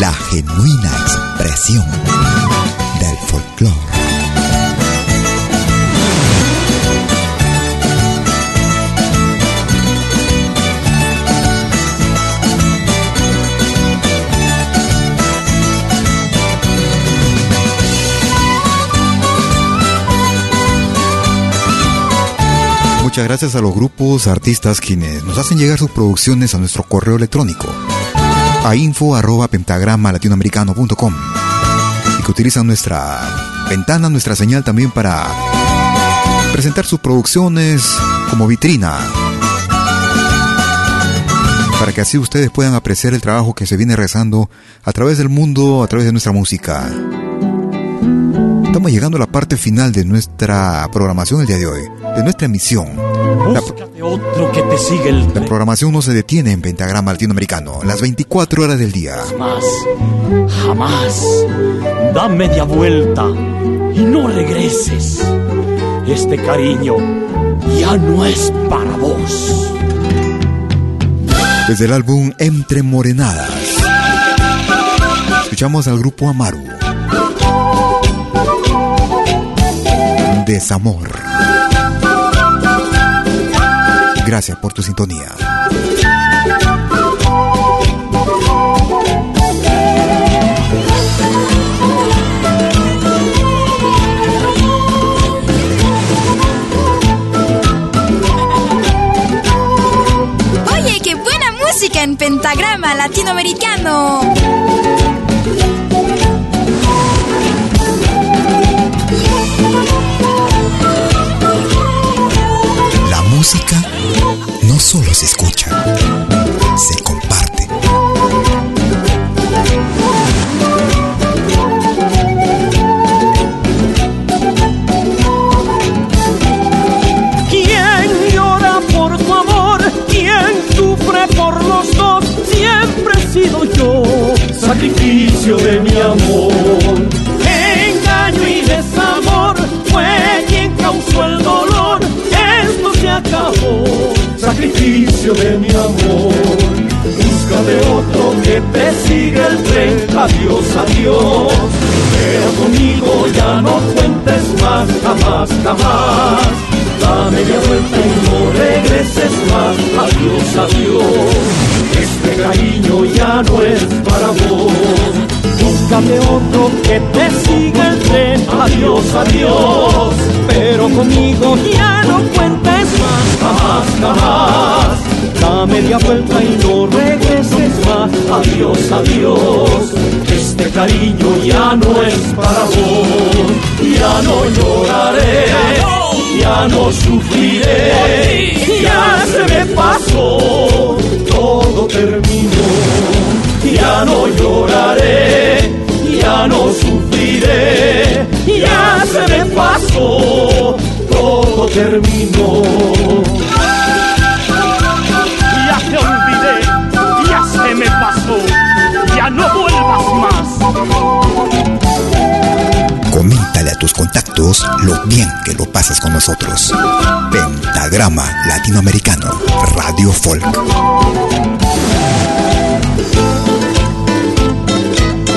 la genuina expresión del folclore. Muchas gracias a los grupos, artistas quienes nos hacen llegar sus producciones a nuestro correo electrónico a info arroba pentagrama latinoamericano.com y que utilizan nuestra ventana, nuestra señal también para presentar sus producciones como vitrina para que así ustedes puedan apreciar el trabajo que se viene rezando a través del mundo, a través de nuestra música. Estamos llegando a la parte final de nuestra programación el día de hoy, de nuestra emisión. La, otro que te sigue el la programación no se detiene en Pentagrama Latinoamericano, las 24 horas del día. Jamás, jamás, da media vuelta y no regreses. Este cariño ya no es para vos. Desde el álbum Entre Morenadas, escuchamos al grupo Amaru. Desamor. Gracias por tu sintonía. Oye, qué buena música en pentagrama latinoamericano. Sacrificio de mi amor. Engaño y desamor fue quien causó el dolor. Esto se acabó, sacrificio de mi amor. Búscate otro que te siga el tren. Adiós, adiós. Pero conmigo ya no cuentes más, jamás, jamás. Da media vuelta y no regreses más. Adiós, adiós. Este cariño ya no es para vos. Búscame otro que te siga el tren. Adiós, adiós. Pero conmigo ya no cuentes más. Jamás, jamás. Da media vuelta y no regreses más. Adiós, adiós. Este cariño ya no es para vos. Ya no lloraré. Ya no sufriré. Ya se me pasó. Todo terminó. Ya no lloraré. Ya no sufriré. Ya se me pasó. Todo terminó. Ya te olvidé, ya se me pasó, ya no vuelvas más. Coméntale a tus contactos lo bien que lo pasas con nosotros. Pentagrama Latinoamericano, Radio Folk.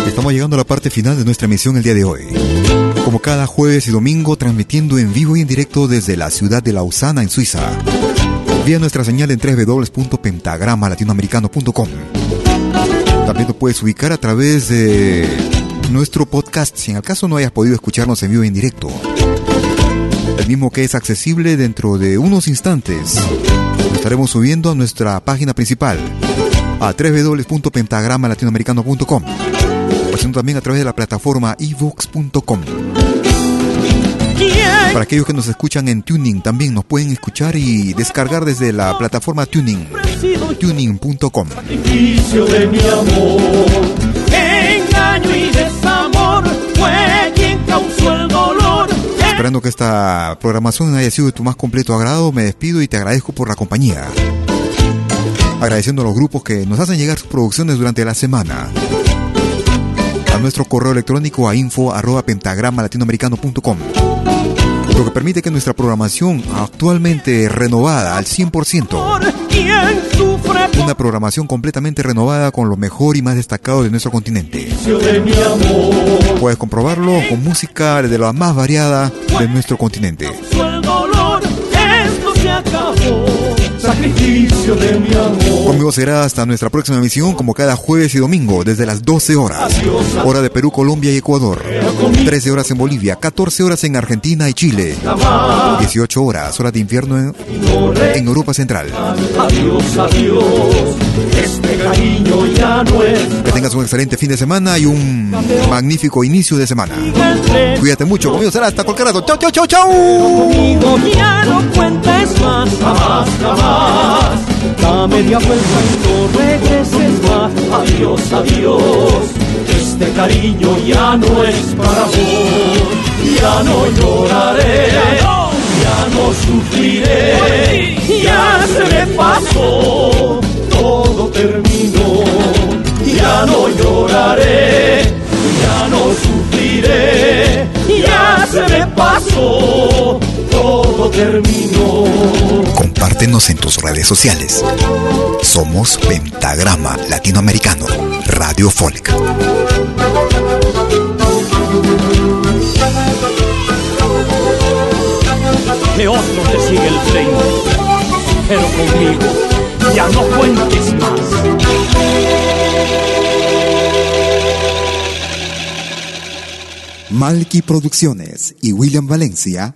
Estamos llegando a la parte final de nuestra emisión el día de hoy. Como cada jueves y domingo, transmitiendo en vivo y en directo desde la ciudad de Lausana, en Suiza. Vía nuestra señal en www.pentagramalatinoamericano.com. También lo puedes ubicar a través de nuestro podcast si en el caso no hayas podido escucharnos en vivo en directo. El mismo que es accesible dentro de unos instantes. Lo estaremos subiendo a nuestra página principal a www.pentagramalatinoamericano.com haciendo también a través de la plataforma evox.com. Para aquellos que nos escuchan en Tuning, también nos pueden escuchar y descargar desde la plataforma Tuning, tuning.com. fue quien causó el dolor. Esperando que esta programación haya sido de tu más completo agrado, me despido y te agradezco por la compañía. Agradeciendo a los grupos que nos hacen llegar sus producciones durante la semana. A nuestro correo electrónico a info arroba lo que permite que nuestra programación actualmente renovada al 100%, una programación completamente renovada con lo mejor y más destacado de nuestro continente. Puedes comprobarlo con música de la más variada de nuestro continente. Sacrificio de mi amor. Conmigo será hasta nuestra próxima emisión, como cada jueves y domingo, desde las 12 horas. Hora de Perú, Colombia y Ecuador. 13 horas en Bolivia, 14 horas en Argentina y Chile. 18 horas, hora de invierno en, en Europa Central. Adiós, adiós. Este cariño ya no es. Que tengas un excelente fin de semana y un magnífico inicio de semana. Cuídate mucho, conmigo será hasta cualquier rato. Chau, chau, chau, chau. Conmigo ya no cuentes más, jamás, jamás. Da media vuelta y no regreses más. Adiós, adiós. Este cariño ya no es para vos. Ya no lloraré, ya no sufriré. Ya se me pasó, todo terminó. Ya no lloraré, ya no sufriré. Ya se me pasó, todo terminó. Compártenos en tus redes sociales. Somos Pentagrama Latinoamericano, Radio Folk. Que otro te sigue el tren, pero conmigo ya no cuentes más. Malky Producciones y William Valencia